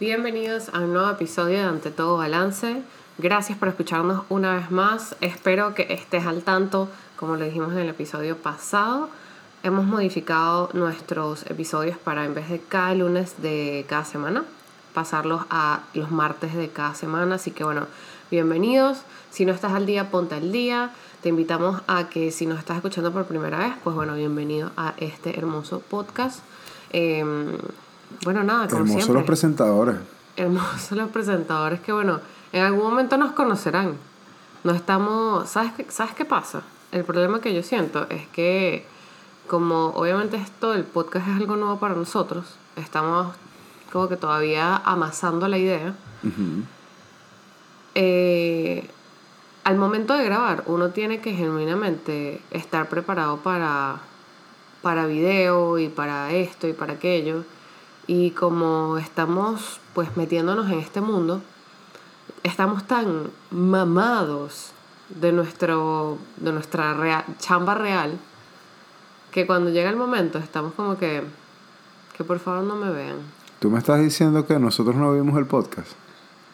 Bienvenidos a un nuevo episodio de Ante Todo Balance. Gracias por escucharnos una vez más. Espero que estés al tanto, como lo dijimos en el episodio pasado. Hemos modificado nuestros episodios para en vez de cada lunes de cada semana, pasarlos a los martes de cada semana. Así que bueno, bienvenidos. Si no estás al día, ponte al día. Te invitamos a que si nos estás escuchando por primera vez, pues bueno, bienvenido a este hermoso podcast. Em, bueno, nada, como Hermosos los presentadores. hermosos los presentadores que, bueno, en algún momento nos conocerán. No estamos. ¿Sabes qué, ¿Sabes qué pasa? El problema que yo siento es que, como obviamente esto del podcast es algo nuevo para nosotros, estamos como que todavía amasando la idea. Eh, al momento de grabar, uno tiene que genuinamente estar preparado para, para video y para esto y para aquello. Y como estamos pues metiéndonos en este mundo, estamos tan mamados de, nuestro, de nuestra rea- chamba real que cuando llega el momento estamos como que, que por favor no me vean. Tú me estás diciendo que nosotros no vivimos el podcast.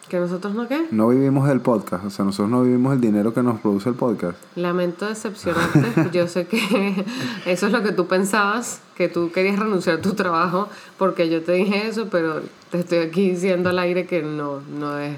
¿Que nosotros no qué? No vivimos el podcast. O sea, nosotros no vivimos el dinero que nos produce el podcast. Lamento decepcionarte. Yo sé que eso es lo que tú pensabas, que tú querías renunciar a tu trabajo porque yo te dije eso, pero te estoy aquí diciendo al aire que no, no es.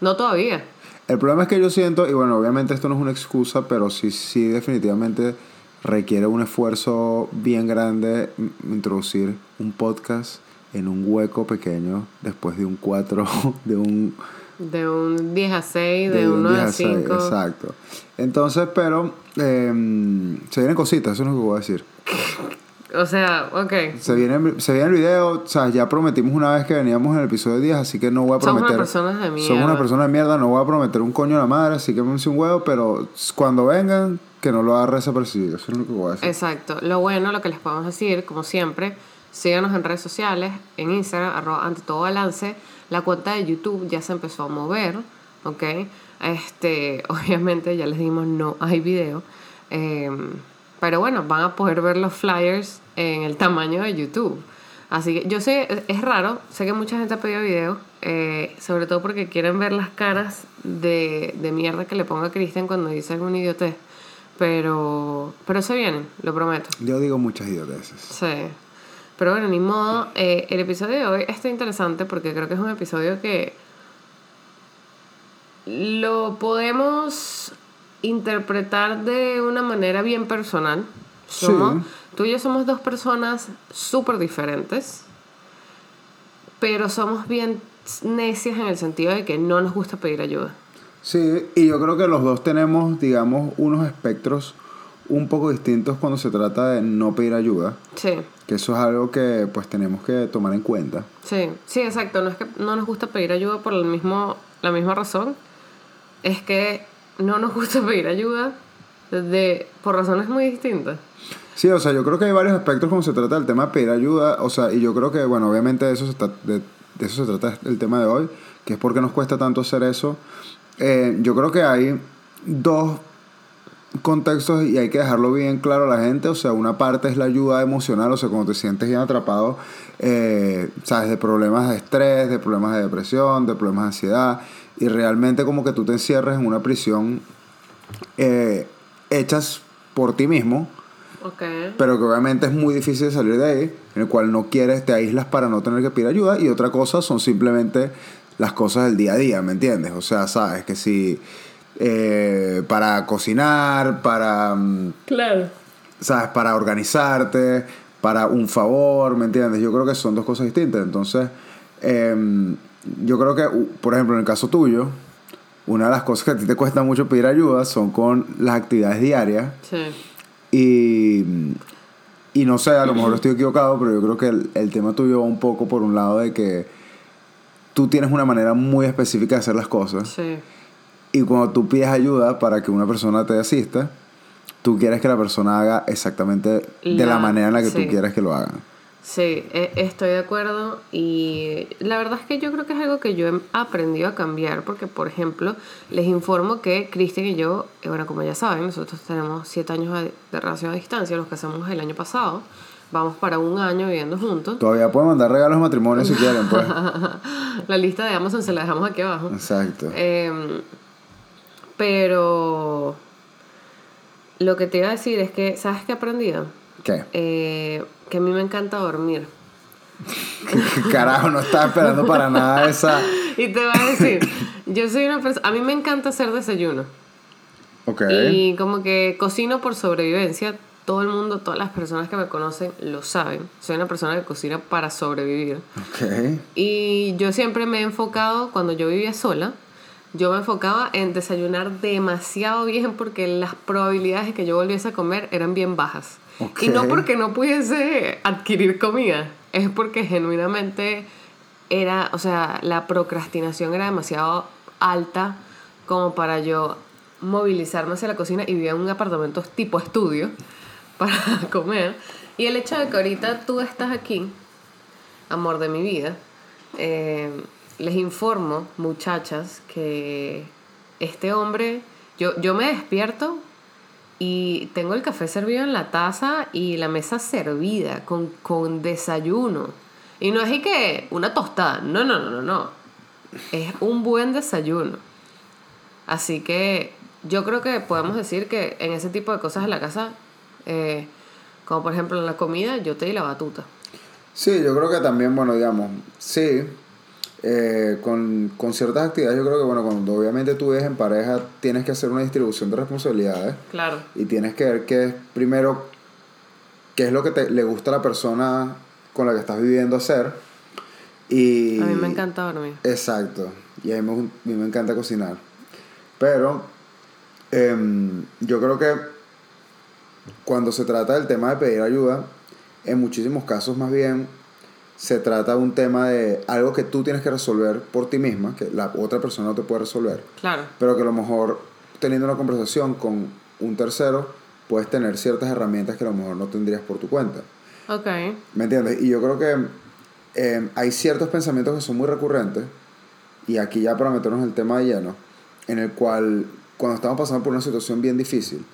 No todavía. El problema es que yo siento, y bueno, obviamente esto no es una excusa, pero sí, sí definitivamente requiere un esfuerzo bien grande introducir un podcast en un hueco pequeño después de un 4, de un De un 10 a 6, de, de un 9 a seis, 5. Exacto. Entonces, pero eh, se vienen cositas, eso es lo que voy a decir. O sea, ok. Se viene, se viene el video, o sea, ya prometimos una vez que veníamos en el episodio 10, así que no voy a Somos prometer. unas personas de mierda. Somos una persona de mierda, no voy a prometer un coño a la madre, así que me un huevo, pero cuando vengan, que no lo haga desapercibido, eso es lo que voy a decir. Exacto. Lo bueno, lo que les podemos decir, como siempre, síganos en redes sociales, en Instagram, arroba ante todo balance. La cuenta de YouTube ya se empezó a mover, ¿ok? Este, obviamente, ya les dimos no hay video. Eh, pero bueno, van a poder ver los flyers en el tamaño de YouTube. Así que yo sé, es- raro, sé que mucha gente ha pedido video, eh, sobre todo porque quieren ver las caras de, de mierda que le ponga Cristian cuando dice algún idiotez. Pero, pero se vienen, lo prometo. Yo digo muchas idioteces. Sí. Pero bueno, ni modo. Eh, el episodio de hoy está interesante porque creo que es un episodio que lo podemos interpretar de una manera bien personal. Sí. Somos, Tú y yo somos dos personas súper diferentes, pero somos bien necias en el sentido de que no nos gusta pedir ayuda. Sí, y yo creo que los dos tenemos, digamos, unos espectros un poco distintos cuando se trata de no pedir ayuda, Sí, que eso es algo que pues tenemos que tomar en cuenta. sí, sí, exacto. No es que no nos gusta pedir ayuda por el mismo, la misma razón. Es que no nos gusta pedir ayuda de, por razones muy distintas. Sí, o sea, yo creo que hay varios aspectos cuando se trata del tema de pedir ayuda, o sea, y yo creo que, bueno, obviamente de eso se, tra- de, de eso se trata el tema de hoy, que es por qué nos cuesta tanto hacer eso. Eh, yo creo que hay dos contextos y hay que dejarlo bien claro a la gente, o sea, una parte es la ayuda emocional, o sea, cuando te sientes bien atrapado, eh, sabes, de problemas de estrés, de problemas de depresión, de problemas de ansiedad, y realmente como que tú te encierres en una prisión eh, hechas por ti mismo, pero que obviamente es muy difícil de salir de ahí, en el cual no quieres, te aíslas para no tener que pedir ayuda, y otra cosa son simplemente las cosas del día a día, ¿me entiendes? O sea, sabes que si eh, para cocinar, para, mm, Claro. ¿sabes? Para organizarte, para un favor, ¿me entiendes? Yo creo que son dos cosas distintas, entonces, em, yo creo que, por ejemplo, en el caso tuyo, una de las cosas que a ti te cuesta mucho pedir ayuda son con las actividades diarias, Sí. y, y no sé, a lo mejor estoy equivocado, pero yo creo que el, el tema tuyo va un poco por un lado de que tú tienes una manera muy específica de hacer las cosas. Sí. Y cuando tú pides ayuda para que una persona te asista, tú quieres que la persona haga exactamente de la, manera en la que sí. tú quieres que lo hagan. Sí, e- estoy de acuerdo y la verdad es que yo creo que es algo que yo he aprendido a cambiar porque, por ejemplo, les informo que Cristian y yo, eh, bueno, como ya saben, nosotros tenemos siete años de relación a distancia, los casamos el año pasado, vamos para un año viviendo juntos. Todavía pueden mandar regalos de matrimonio si quieren, pues. la lista de Amazon se la dejamos aquí abajo. Exacto. Em, pero lo que te iba a decir es que, ¿sabes qué he aprendido? ¿Qué? Eh, que a mí me encanta dormir. Carajo, no estaba esperando para nada esa. Y te voy a decir, yo soy una persona, a mí me encanta hacer desayuno. Ok. Y como que cocino por sobrevivencia. Todo el mundo, todas las personas que me conocen lo saben. Soy una persona que cocina para sobrevivir. Ok. Y yo siempre me he enfocado, cuando yo vivía sola, yo me enfocaba en desayunar demasiado bien porque las probabilidades de que yo volviese a comer eran bien bajas. Y no porque no pudiese adquirir comida, es porque genuinamente era, o sea, la procrastinación era demasiado alta como para yo movilizarme hacia la cocina y vivía en un apartamento tipo estudio para comer. Y el hecho de que ahorita tú estás aquí, amor de mi vida, eh, les informo, muchachas, que este hombre, yo, yo me despierto y tengo el café servido en la taza y la mesa servida con, con desayuno. Y no es que una tostada, no, no, no, no, no. Es un buen desayuno. Así que yo creo que podemos decir que en ese tipo de cosas en la casa, eh, como por ejemplo en la comida, yo te di la batuta. Sí, yo creo que también, bueno, digamos, sí, eh, con, con ciertas actividades, yo creo que, bueno, cuando obviamente tú vives en pareja, tienes que hacer una distribución de responsabilidades Claro. y tienes que ver qué es, primero, qué es lo que te, le gusta a la persona con la que estás viviendo hacer. Y, A mí me encanta dormir. Exacto. Y a mí me, a mí me encanta cocinar. Pero em, yo creo que cuando se trata del tema de pedir ayuda, en muchísimos casos más bien se trata de un tema de algo que tú tienes que resolver por ti misma, que la otra persona no te puede resolver, Claro. pero que a lo mejor teniendo una conversación con un tercero puedes tener ciertas herramientas que a lo mejor no tendrías por tu cuenta. Ok. ¿Me entiendes? Y yo creo que eh, hay ciertos pensamientos que son muy recurrentes, y aquí ya para meternos en el tema de lleno, en el cual cuando estamos pasando por una situación bien difícil,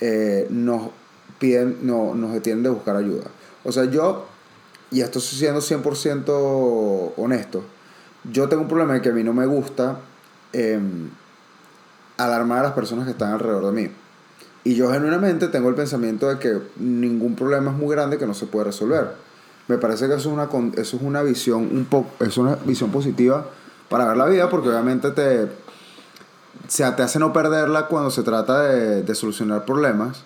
eh, nos piden, no, nos detienen de buscar ayuda. O sea, yo, y esto siendo 100% honesto, yo tengo un problema de que a mí no me gusta em, alarmar a las personas que están alrededor de mí. Y yo genuinamente tengo el pensamiento de que ningún problema es muy grande que no se puede resolver. Me parece que eso es una, eso es una visión un poco, es una visión positiva para ver la vida porque obviamente te, o sea, te hace no perderla cuando se trata de solucionar problemas,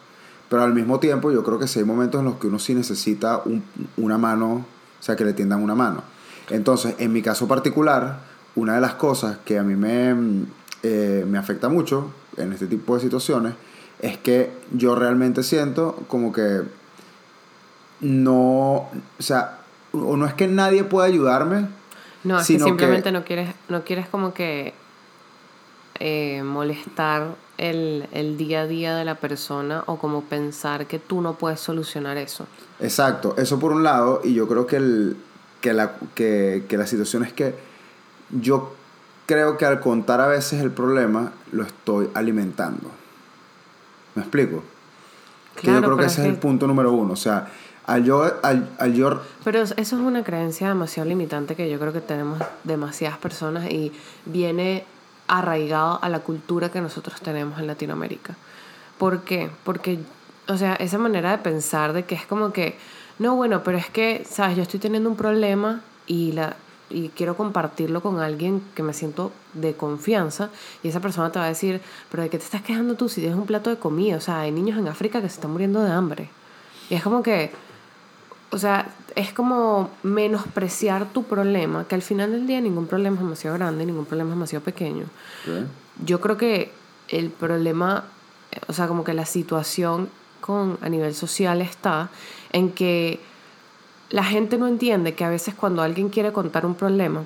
pero al mismo tiempo yo creo que sí hay momentos en los que uno sí necesita un- una mano, o sea, que le tiendan una mano. Entonces, en mi caso particular, una de las cosas que a mí me, mm, eh, me afecta mucho en este tipo de situaciones es que yo realmente siento como que no, o sea, o no es que nadie pueda ayudarme, No, es Sino que que- simplemente no quieres, no quieres como que eh, molestar el, el día a día de la persona o como pensar que tú no puedes solucionar eso. Exacto, eso por un lado, y yo creo que, el, que, la, que, que la situación es que yo creo que al contar a veces el problema lo estoy alimentando. ¿Me explico? Que yo Claro, creo que ese es el punto número uno. O sea, al yo, al, al yo Pero es- eso es una creencia demasiado limitante que yo creo que tenemos demasiadas personas y viene arraigado a la cultura que nosotros tenemos en Latinoamérica. ¿Por qué? Porque, o sea, esa manera de pensar de que es como que, no, bueno, pero es que, sabes, yo estoy teniendo un problema y la y quiero compartirlo con alguien que me siento de confianza y esa persona te va a decir, pero ¿de qué te estás quejando tú si tienes un plato de comida? O sea, hay niños en África que se están muriendo de hambre. Y es como que, o sea, es como menospreciar tu problema, que al final del día ningún problema es demasiado grande, ningún problema es demasiado pequeño. Yo creo que el problema, o sea, como que la situación con, a nivel social está en que la gente no entiende que a veces cuando alguien quiere contar un problema,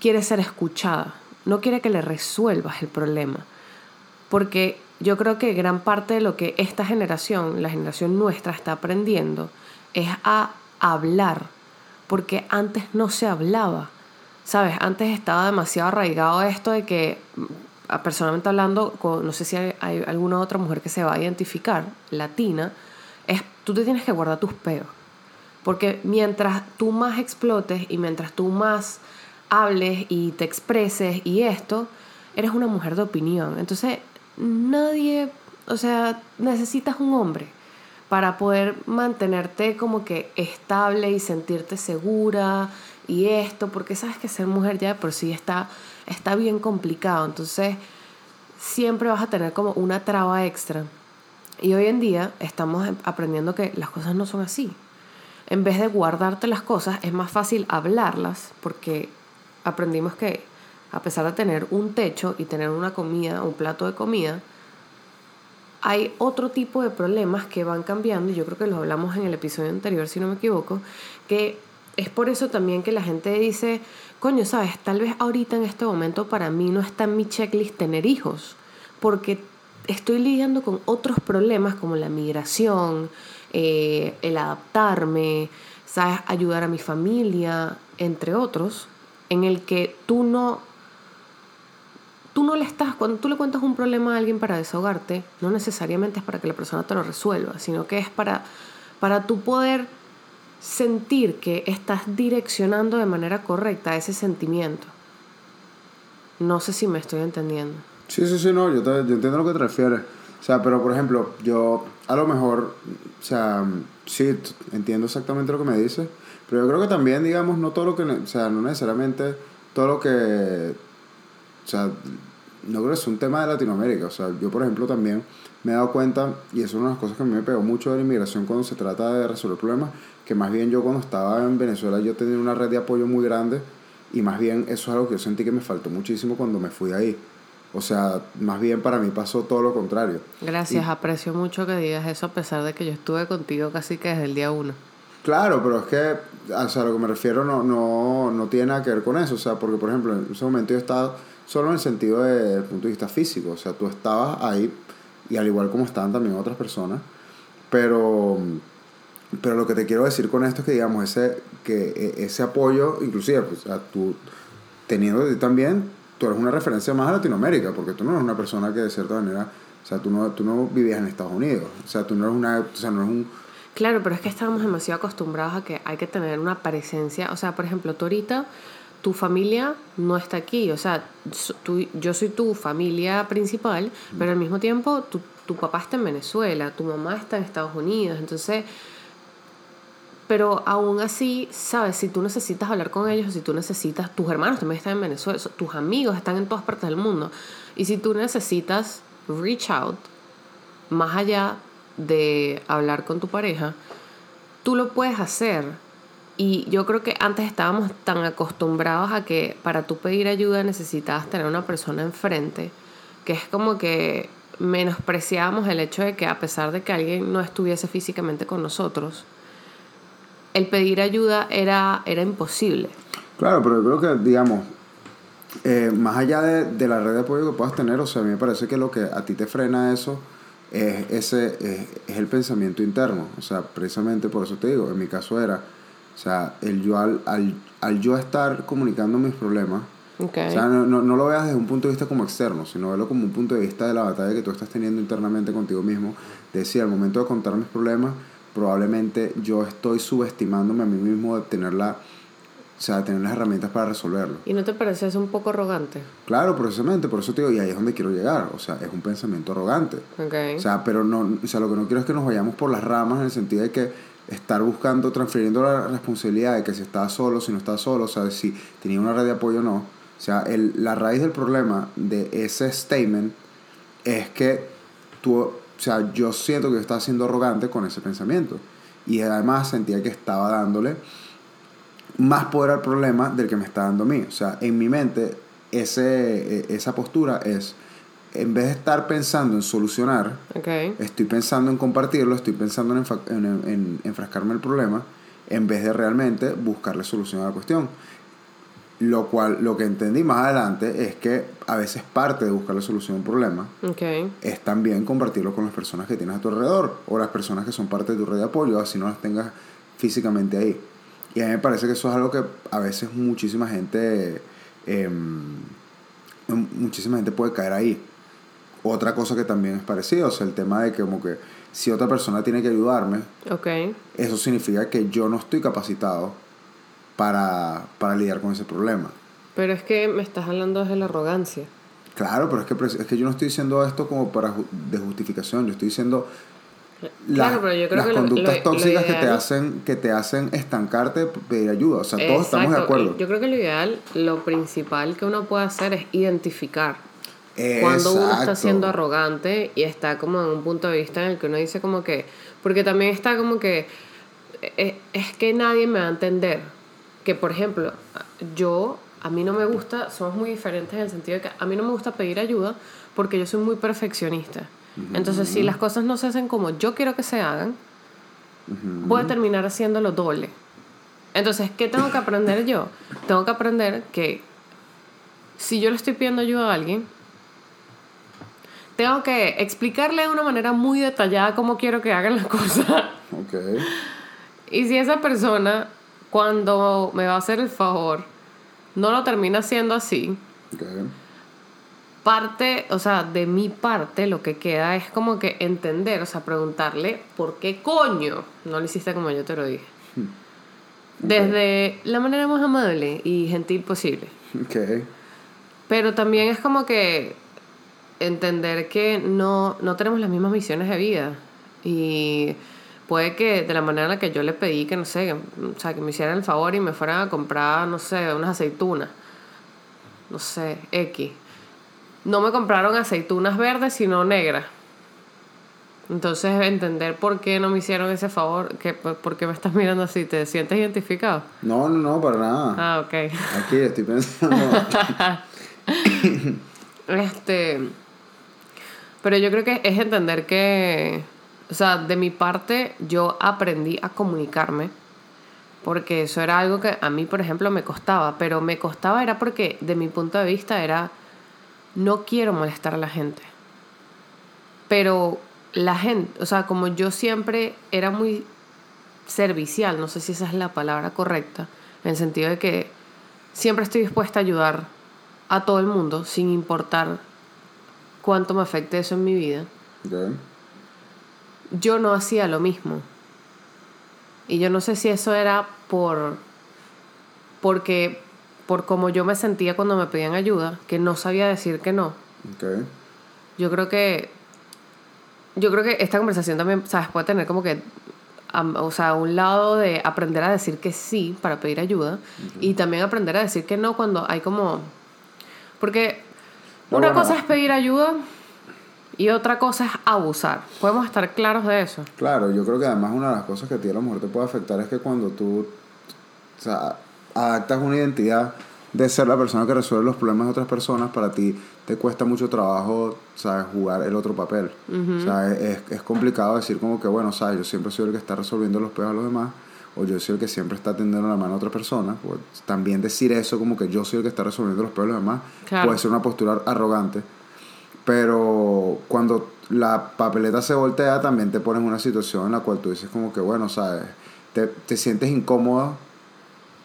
quiere ser escuchada, no quiere que le resuelvas el problema. Porque yo creo que gran parte de lo que esta generación, la generación nuestra, está aprendiendo es a hablar. Porque antes no se hablaba. ¿Sabes? Antes estaba demasiado arraigado esto de que, mm, personalmente hablando, no sé si hay, hay alguna otra mujer que se va a identificar, latina, es, tú te tienes que guardar tus peos. Porque mientras tú más explotes y mientras tú más hables y te expreses y esto, eres una mujer de opinión. Entonces, nadie, o sea, necesitas un hombre para poder mantenerte como que estable y sentirte segura y esto, porque sabes que ser mujer ya de por sí está, está bien complicado. Entonces, siempre vas a tener como una traba extra. Y hoy en día estamos aprendiendo que las cosas no son así en vez de guardarte las cosas, es más fácil hablarlas porque aprendimos que a pesar de tener un techo y tener una comida, un plato de comida, hay otro tipo de problemas que van cambiando, y yo creo que lo hablamos en el episodio anterior, si no me equivoco, que es por eso también que la gente dice, coño, sabes, tal vez ahorita en este momento para mí no está en mi checklist tener hijos, porque estoy lidiando con otros problemas como la migración, eh, el adaptarme, sabes, ayudar a mi familia, entre otros, en el que tú no, tú no le estás, cuando tú le cuentas un problema a alguien para desahogarte, no necesariamente es para que la persona te lo resuelva, sino que es para, para tú poder sentir que estás direccionando de manera correcta ese sentimiento. No sé si me estoy entendiendo. Sí, sí, sí, no, yo, yo entiendo a lo que te refieres. O sea, pero por ejemplo, yo a lo mejor, o sea, sí, entiendo exactamente lo que me dices, pero yo creo que también, digamos, no todo lo que, o sea, no necesariamente todo lo que, o sea, no creo que es un tema de Latinoamérica, o sea, yo por ejemplo también me he dado cuenta, y eso es una de las cosas que a mí me pegó mucho de la inmigración cuando se trata de resolver problemas, que más bien yo cuando estaba en Venezuela yo tenía una red de apoyo muy grande, y más bien eso es algo que yo sentí que me faltó muchísimo cuando me fui de ahí. O sea, más bien para mí pasó todo lo contrario. Gracias, aprecio mucho que digas eso a pesar de que yo estuve contigo casi que desde el día uno. Claro, pero es que, o sea, a lo que me refiero no, no, no tiene nada que ver con eso. O sea, porque por ejemplo, en ese momento yo estaba solo en el sentido del punto de vista físico. O sea, tú estabas ahí, y al igual como estaban también otras personas. Pero, pero lo que te quiero decir con esto es que, digamos, ese, que e, ese apoyo, inclusive, pues, sea, tú teniendo también tú eres una referencia más a Latinoamérica, porque tú no eres una persona que de cierta manera, o sea, tú no, tú no vivías en Estados Unidos, o sea, tú no eres una, o sea, no eres un... Claro, pero es que estábamos demasiado acostumbrados a que hay que tener una presencia, o sea, por ejemplo, tú ahorita, tu familia no está aquí, o sea, tú, yo soy tu familia principal, pero al mismo tiempo tu, tu papá está en Venezuela, tu mamá está en Estados Unidos, entonces pero aún así, sabes, si tú necesitas hablar con ellos, si tú necesitas, tus hermanos también están en Venezuela, tus amigos están en todas partes del mundo, y si tú necesitas reach out, más allá de hablar con tu pareja, tú lo puedes hacer. Y yo creo que antes estábamos tan acostumbrados a que para tú pedir ayuda necesitabas tener una persona enfrente, que es como que menospreciábamos el hecho de que a pesar de que alguien no estuviese físicamente con nosotros, el pedir ayuda era, era imposible. Claro, pero yo creo que, digamos, eh, más allá de, la red de apoyo que puedas tener, o sea, a mí me parece que lo que a ti te frena eso es, ese, es, el pensamiento interno. O sea, precisamente por eso te digo, en mi caso era, o sea, el yo al, al, yo estar comunicando mis problemas, o sea, no, no, no, lo veas desde un punto de vista como externo, sino verlo como un punto de vista de la batalla que tú estás teniendo internamente contigo mismo. Decir, al momento de contar mis problemas, probablemente yo estoy subestimándome a mí mismo de tener la, o sea, tener las herramientas para resolverlo. ¿Y no te parece eso un poco arrogante? Claro, precisamente, por eso te digo, y ahí es donde quiero llegar, o sea, es un pensamiento arrogante. Okay. O sea, pero no, o sea, lo que no quiero es que nos vayamos por las ramas en el sentido de que estar buscando, transfiriendo la responsabilidad de que si estaba solo, si no estaba solo, o sea, si tenía una red de apoyo o no. O sea, el, la raíz del problema de ese statement es que tú o sea, yo siento que yo estaba siendo arrogante con ese pensamiento. Y además sentía que estaba dándole más poder al problema del que me está dando a mí. O sea, en mi mente, ese, e, esa postura es, en vez de estar pensando en solucionar, estoy pensando en compartirlo, estoy pensando en, en, en enfrascarme el problema, en vez de realmente buscarle solución a la cuestión. Lo cual, lo que entendí más adelante es que a veces parte de buscar la solución a un problema es también compartirlo con las personas que tienes a tu alrededor o las personas que son parte de tu red de apoyo, así no las tengas físicamente ahí. Y a mí me parece que eso es algo que a veces muchísima gente, em, muchísima gente puede caer ahí. Otra cosa que también es parecida, o sea, el tema de que como que si otra persona tiene que ayudarme, Ok. eso significa que yo no estoy capacitado para, para lidiar con ese problema. Pero es que me estás hablando desde la arrogancia. Claro, pero es que, es que yo no estoy diciendo esto como para de justificación, yo estoy diciendo las, Claro, pero yo creo las que lo- conductas lo- tóxicas lo que te ideal- hacen que te hacen estancarte, pedir ayuda, o sea, todos estamos de acuerdo. Yo creo que lo ideal, lo principal que uno puede hacer es identificar cuando uno está Exacto. siendo arrogante y está como en un punto de vista en el que uno dice como que, porque también está como que, eh, es que nadie me va a entender. Que por ejemplo, yo, a mí no me gusta, somos muy diferentes en el sentido de que a mí no me gusta pedir ayuda porque yo soy muy perfeccionista. Entonces, si las cosas no se hacen como yo quiero que se hagan, voy a terminar haciéndolo doble. Entonces, ¿qué tengo que aprender yo? Tengo que aprender que si yo le estoy pidiendo ayuda a alguien, tengo que explicarle de una manera muy detallada cómo quiero que hagan las cosas. Ok. Y si esa persona, cuando me va a hacer el favor, no lo termina haciendo así, ok. parte, o sea, de mi parte, lo que queda es como que entender, o sea, preguntarle por qué coño no lo hiciste como yo te lo dije. Desde la manera más amable y gentil posible. Ok. Pero también es como que entender que no, no tenemos las mismas misiones de vida. Y puede que de la manera en la que yo le pedí que, no sé, que, o sea, que me hicieran el favor y me fueran a comprar, no sé, unas aceitunas. No sé, X. No me compraron aceitunas verdes, sino negras. Entonces, entender por qué no me hicieron ese favor, que, por por qué me estás mirando así, ¿te sientes identificado? No, no, no, para nada. Ah, ok. Aquí estoy pensando. Este. Pero yo creo que es entender que. O sea, de mi parte, yo aprendí a comunicarme. Porque eso era algo que a mí, por ejemplo, me costaba. Pero me costaba era porque, de mi punto de vista, era. No quiero molestar a la gente. Pero la gente. O sea, como yo siempre era muy servicial, no sé si esa es la palabra correcta. En el sentido de que siempre estoy dispuesta a ayudar a todo el mundo sin importar cuánto me afecte eso en mi vida, yo no hacía lo mismo. Y yo no sé si eso era por porque por como yo me sentía cuando me pedían ayuda, que no sabía decir que no. Yo creo que yo creo que esta conversación también, sabes, puede tener como que o sea, un lado de aprender a decir que sí para pedir ayuda y también aprender a decir que no cuando hay como porque Una bueno. cosa es pedir ayuda y otra cosa es abusar. Podemos estar claros de eso. Claro, yo creo que además una de las cosas que a ti a lo mejor te puede afectar es que cuando tú o sea, adaptas una identidad de ser la persona que resuelve los problemas de otras personas, para ti te cuesta mucho trabajo, ¿sabes? Jugar el otro papel. O sea, es, es complicado decir como que, bueno, ¿sabes? Yo siempre soy el que está resolviendo los peos a los demás, o yo soy el que siempre está tendiendo la mano a otra persona. O también decir eso como que yo soy el que está resolviendo los los demás Claro. puede ser una postura arrogante. Pero cuando la papeleta se voltea, también te pones en una situación en la cual tú dices como que, bueno, ¿sabes? Te, te sientes incómoda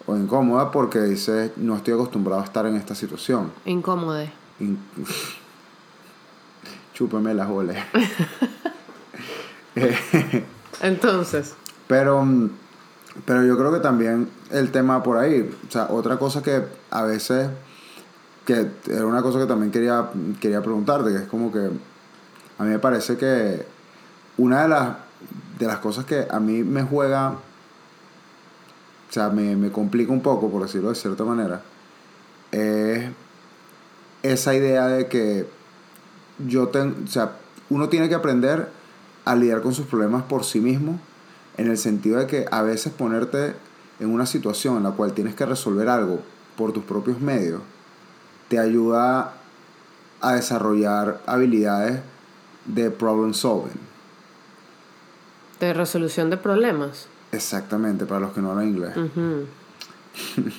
o incómoda porque dices, no estoy acostumbrado a estar en esta situación. Incómodo. In- Chúpame las olas. Entonces, Pero, mm, pero yo creo que también el tema por ahí, o sea, otra cosa que a veces, que era una cosa que también quería, quería preguntarte, que es como que a mí me parece que una de las, de las cosas que a mí me juega, o sea, me, me complica un poco, por decirlo de cierta manera, es esa idea de que yo tengo, o sea, uno tiene que aprender a lidiar con sus problemas por sí mismo, en el sentido de que a veces ponerte en una situación en la cual tienes que resolver algo por tus propios medios, te ayuda a desarrollar habilidades de problem solving. de resolución de problemas. Exactamente, para los que no hablan inglés.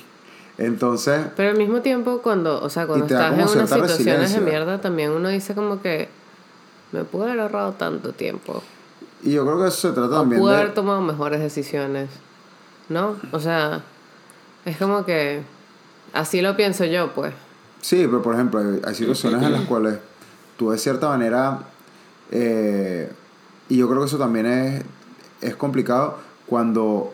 Entonces, Pero al mismo tiempo, cuando, o sea, cuando estás en unas situaciones de mierda, también uno dice como que me pude haber ahorrado tanto tiempo. Y yo creo que eso se trata O también pude de... haber tomado mejores decisiones. ¿No? O sea, es como que así lo pienso yo, pues. Sí, pero por ejemplo, hay, hay situaciones en las cuales tú de cierta manera, eh, y yo creo que eso también es, es complicado, cuando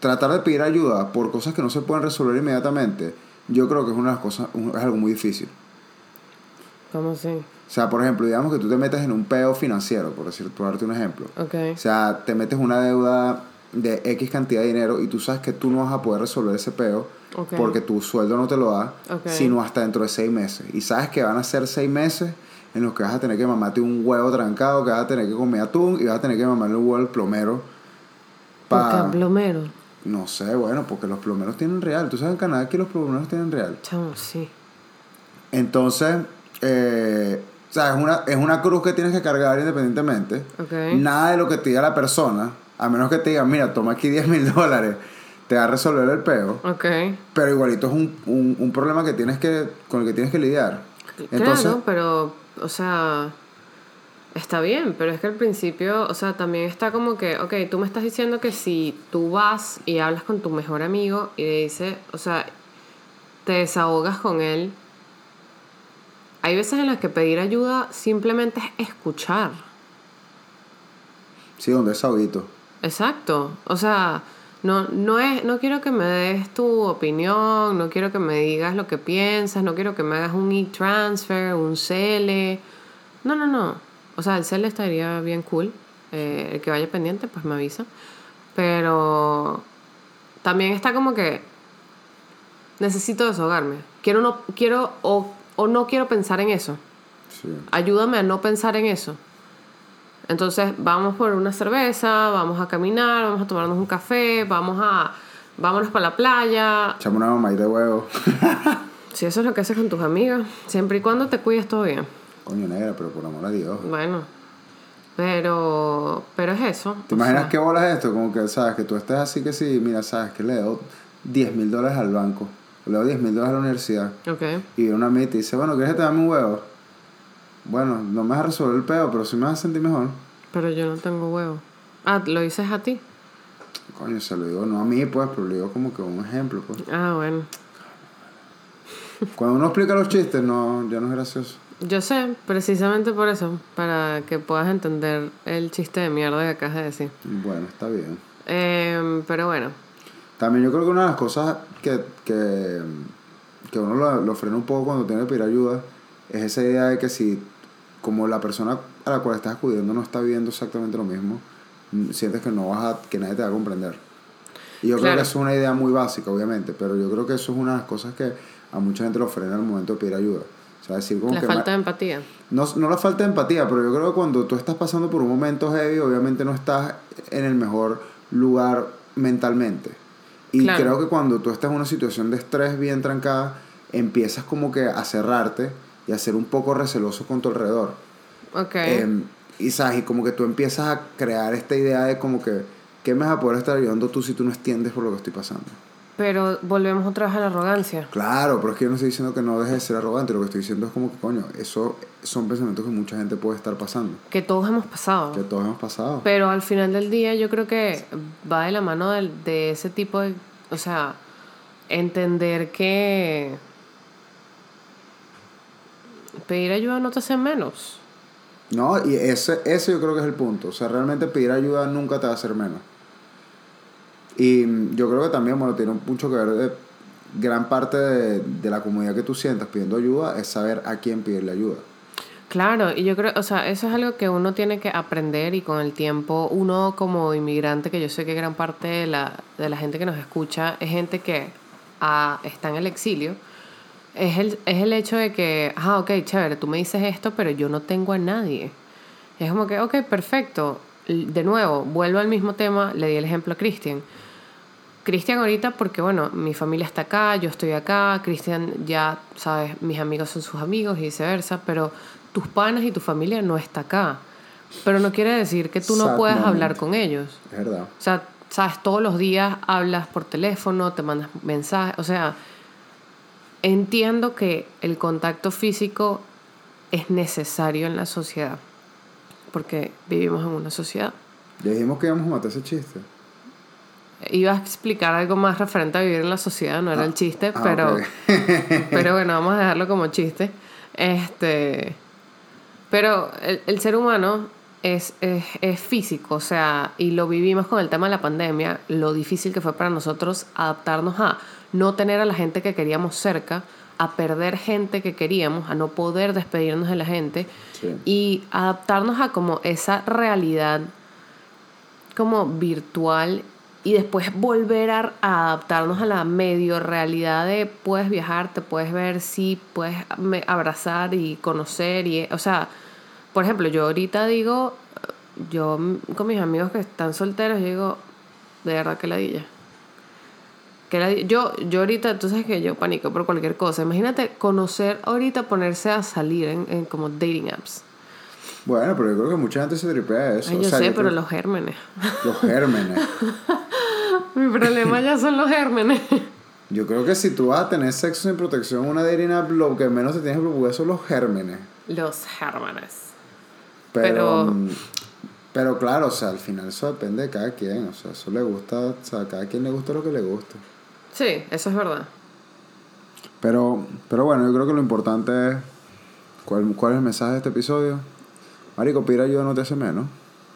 tratar de pedir ayuda por cosas que no se pueden resolver inmediatamente, yo creo que es una de las cosas, es algo muy difícil. ¿Cómo así? O sea, por ejemplo, digamos que tú te metes en un peo financiero, por decir, por darte un ejemplo. O sea, te metes una deuda de X cantidad de dinero y tú sabes que tú no vas a poder resolver ese peo porque tu sueldo no te lo da, sino hasta dentro de seis meses. Y sabes que van a ser seis meses en los que vas a tener que mamarte un huevo trancado, que vas a tener que comer atún y vas a tener que mamarle un huevo al plomero. ¿Por Pa... qué plomero? No sé, bueno, porque los plomeros tienen real. Tú sabes en Canadá que los plomeros tienen real. Chamo, sí. Entonces, eh, sea, es una, es una cruz que tienes que cargar independientemente. Ok. Nada de lo que te diga la persona, a menos que te diga, mira, toma aquí 10 mil dólares, te va a resolver el peo. Ok. Pero igualito es un, un, un problema que tienes que, con el que tienes que lidiar. Entonces, claro, pero, o sea, está bien, pero es que al principio, o sea, también está como que, ok, tú me estás diciendo que si tú vas y hablas con tu mejor amigo y le dices, o sea, te desahogas con él, hay veces en las que pedir ayuda simplemente es escuchar. sí, donde es saudito. Exacto. O sea, no, no, es, no quiero que me des tu opinión, no quiero que me digas lo que piensas, no quiero que me hagas un e-transfer, un CL. No, no, no. O sea, el CL estaría bien cool. Eh, el que vaya pendiente, pues me avisa. Pero también está como que necesito desahogarme. Quiero no, quiero o, o no quiero pensar en eso. Sí. Ayúdame a no pensar en eso. Entonces, vamos por una cerveza, vamos a caminar, vamos a tomarnos un café, vamos a vámonos para la playa. Echame una mamá de huevo. Si eso es lo que haces con tus amigas, siempre y cuando te cuides todo bien. Coño negra, pero por amor a Dios. Bueno, pero pero es eso. ¿Te imaginas sea, qué bolas es esto? Como que, ¿sabes? Que tú estés así que sí, mira, ¿sabes? Que le doy 10 mil dólares al banco. Le doy 10 mil dólares a la universidad. Ok. Y viene una amiga y te dice, bueno, ¿quieres que te dame un huevo? Bueno, no me vas a resolver el pedo, pero sí me vas a sentir mejor. Pero yo no tengo huevo. Ah, lo dices a ti. Coño, se lo digo, no a mí, pues, pero lo digo como que un ejemplo, pues. Ah, bueno. Cuando uno explica los chistes, no, ya no es gracioso. Yo sé, precisamente por eso, para que puedas entender el chiste de mierda que acabas de decir. Bueno, está bien. Em, pero bueno, También yo creo que una de las cosas que, que, que uno lo, lo frena un poco cuando tiene que pedir ayuda es esa idea de que si, como la persona a la cual estás acudiendo no está viviendo exactamente lo mismo, mm, sientes que no vas a, que nadie te va a comprender. Y yo creo que es una idea muy básica, obviamente, pero yo creo que eso es una de las cosas que a mucha gente lo frena al momento de pedir ayuda. O sea, decir como la que... falta de empatía. no, no la falta de empatía, pero yo creo que cuando tú estás pasando por un momento heavy, obviamente no estás en el mejor lugar mentalmente. Y Claro. creo que cuando tú estás en una situación de estrés bien trancada, empiezas como que a cerrarte y a ser un poco receloso con tu alrededor. Ok. Em, y sabes, y como que tú empiezas a crear esta idea de como que, ¿qué me vas a poder estar ayudando tú si tú no entiendes por lo que estoy pasando? Pero volvemos otra vez a la arrogancia. Claro, pero es que yo no estoy diciendo que no dejes de ser arrogante, lo que estoy diciendo es como que, coño, eso son pensamientos que mucha gente puede estar pasando, Que todos hemos pasado. que todos hemos pasado. Pero al final del día yo creo que va de la mano del- de, ese tipo de... O sea, entender que pedir ayuda no te hace menos. No, y ese, ese yo creo que es el punto. O sea, realmente pedir ayuda nunca te va a hacer menos. Y yo creo que también, bueno, tiene mucho que ver de gran parte de, de la comodidad que tú sientas pidiendo ayuda es saber a quién pedirle ayuda. Claro, y yo creo, o sea, eso es algo que uno tiene que aprender y con el tiempo, uno como inmigrante, que yo sé que gran parte de la, de la gente que nos escucha es gente que ah, está en el exilio, es el, es el hecho de que, ah, ok, chévere, tú me dices esto, pero yo no tengo a nadie. Es como que, ok, perfecto. De nuevo, vuelvo al mismo tema, le di el ejemplo a Cristian. Cristian ahorita porque, bueno, mi familia está acá, yo estoy acá, Cristian ya, sabes, mis amigos son sus amigos y viceversa, pero tus panas y tu familia no está acá. Pero no quiere decir que tú no puedas hablar con ellos. Es verdad. O sea, sabes, todos los días hablas por teléfono, te mandas mensajes, o sea, entiendo que el contacto físico es necesario en la sociedad, porque vivimos en una sociedad. Ya dijimos que íbamos a matar ese chiste. Iba a explicar algo más referente a vivir en la sociedad, no era el chiste, Ah, pero, pero bueno, vamos a dejarlo como chiste. Este, Pero el, el ser humano es, es, es físico, o sea, y lo vivimos con el tema de la pandemia, lo difícil que fue para nosotros adaptarnos a no tener a la gente que queríamos cerca, a perder gente que queríamos, a no poder despedirnos de la gente Sí. y adaptarnos a como esa realidad como virtual y después volver a, adaptarnos a la medio realidad de puedes viajar, te puedes ver, sí, puedes me- abrazar y conocer y o sea, por ejemplo, yo ahorita digo yo con mis amigos que están solteros yo digo de verdad que ladilla. Que ladilla. yo yo ahorita tú sabes que yo panico por cualquier cosa. Imagínate conocer ahorita ponerse a salir en, en como dating apps. Bueno, pero yo creo que mucha gente se tripea eso. Ay, O yo sea, sé, yo pero creo- los gérmenes. Los gérmenes. Mi problema ya son los gérmenes. Yo creo que si tú vas a tener sexo sin protección una dating app, lo que menos te tienes que preocupar son los gérmenes. Los gérmenes. Pero, Pero- mm, pero claro, o sea, al final eso depende de cada quien. O sea, eso le gusta, o sea, a cada quien le gusta lo que le gusta. Sí, eso es verdad. Pero, pero bueno, yo creo que lo importante es. ¿Cuál, cuál es el mensaje de este episodio? Marico, pedir ayuda no te hace menos.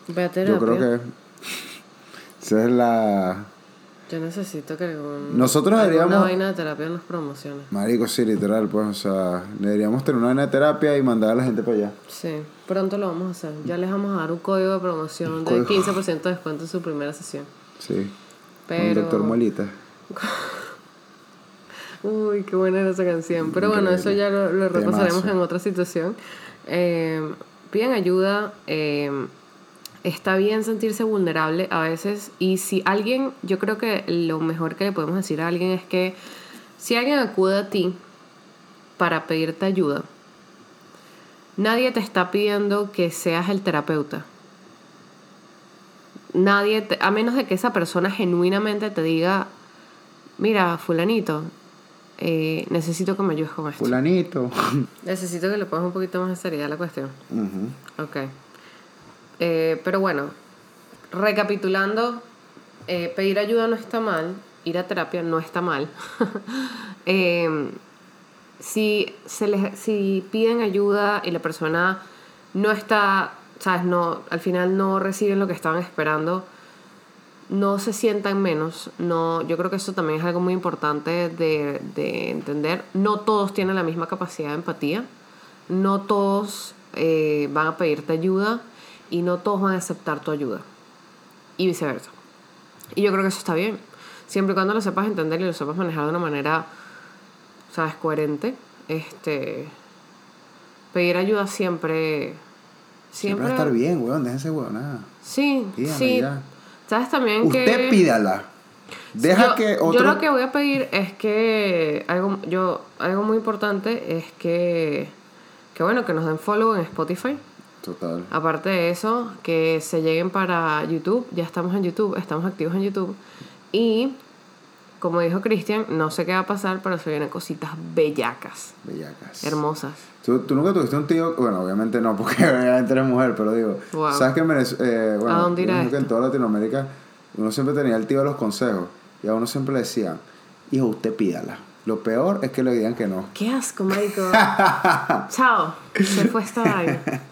Ve a Yo creo que. Esa es la. Yo necesito que algún, Nosotros deberíamos- vaina de terapia nos promocione. Marico, sí, literal, pues, o sea, deberíamos tener una vaina de terapia y mandar a la gente para allá. Sí, pronto lo vamos a hacer. Ya les vamos a dar un código de promoción de código. 15% de descuento en su primera sesión. Sí. Con Pero... doctor Muelita. Uy, qué buena era esa canción. Pero bueno, eso ya lo, repasaremos en otra situación. Eh, piden ayuda. eh, está bien sentirse vulnerable a veces. Y si alguien, yo creo que lo mejor que le podemos decir a alguien es que si alguien acude a ti para pedirte ayuda, nadie te está pidiendo que seas el terapeuta. Nadie, te- a menos de que esa persona genuinamente te diga, mira, fulanito, eh, necesito que me ayudes con esto. Fulanito. Necesito que le pongas un poquito más de seriedad a la cuestión. Ok. Eh, pero bueno, recapitulando, eh, pedir ayuda no está mal, ir a terapia no está mal. Eh, si, se les, si piden ayuda y la persona no está, sabes, no, al final no reciben lo que estaban esperando, no se sientan menos. No, yo creo que eso también es algo muy importante de, de entender. No todos tienen la misma capacidad de empatía. No todos eh, van a pedirte ayuda y no todos van a aceptar tu ayuda. Y viceversa. Y yo creo que eso está bien. Siempre y cuando lo sepas entender y lo sepas manejar de una manera, sabes, coherente. Este, pedir ayuda siempre... Siempre va a estar bien, weón, déjense weón, nada. Sí, sí. ya. Sabes también que... Usted pídala. Deja yo, que yo otro. lo que voy a pedir es que algo yo algo muy importante es que que bueno que nos den follow en Spotify Total. aparte de eso que se lleguen para YouTube ya estamos en YouTube estamos activos en YouTube y como dijo Cristian no sé qué va a pasar pero se vienen cositas bellacas Bellacas. hermosas ¿Tú, tú nunca tuviste un tío, bueno, obviamente no, porque obviamente eres mujer, pero digo, Wow. ¿sabes que en Venezuela, eh, bueno, ¿A dónde irá que en esto? toda Latinoamérica, uno siempre tenía el tío de los consejos, y a uno siempre le decían, hijo, usted pídala. Lo peor es que le digan que no. qué asco marico chao se fue esta vaina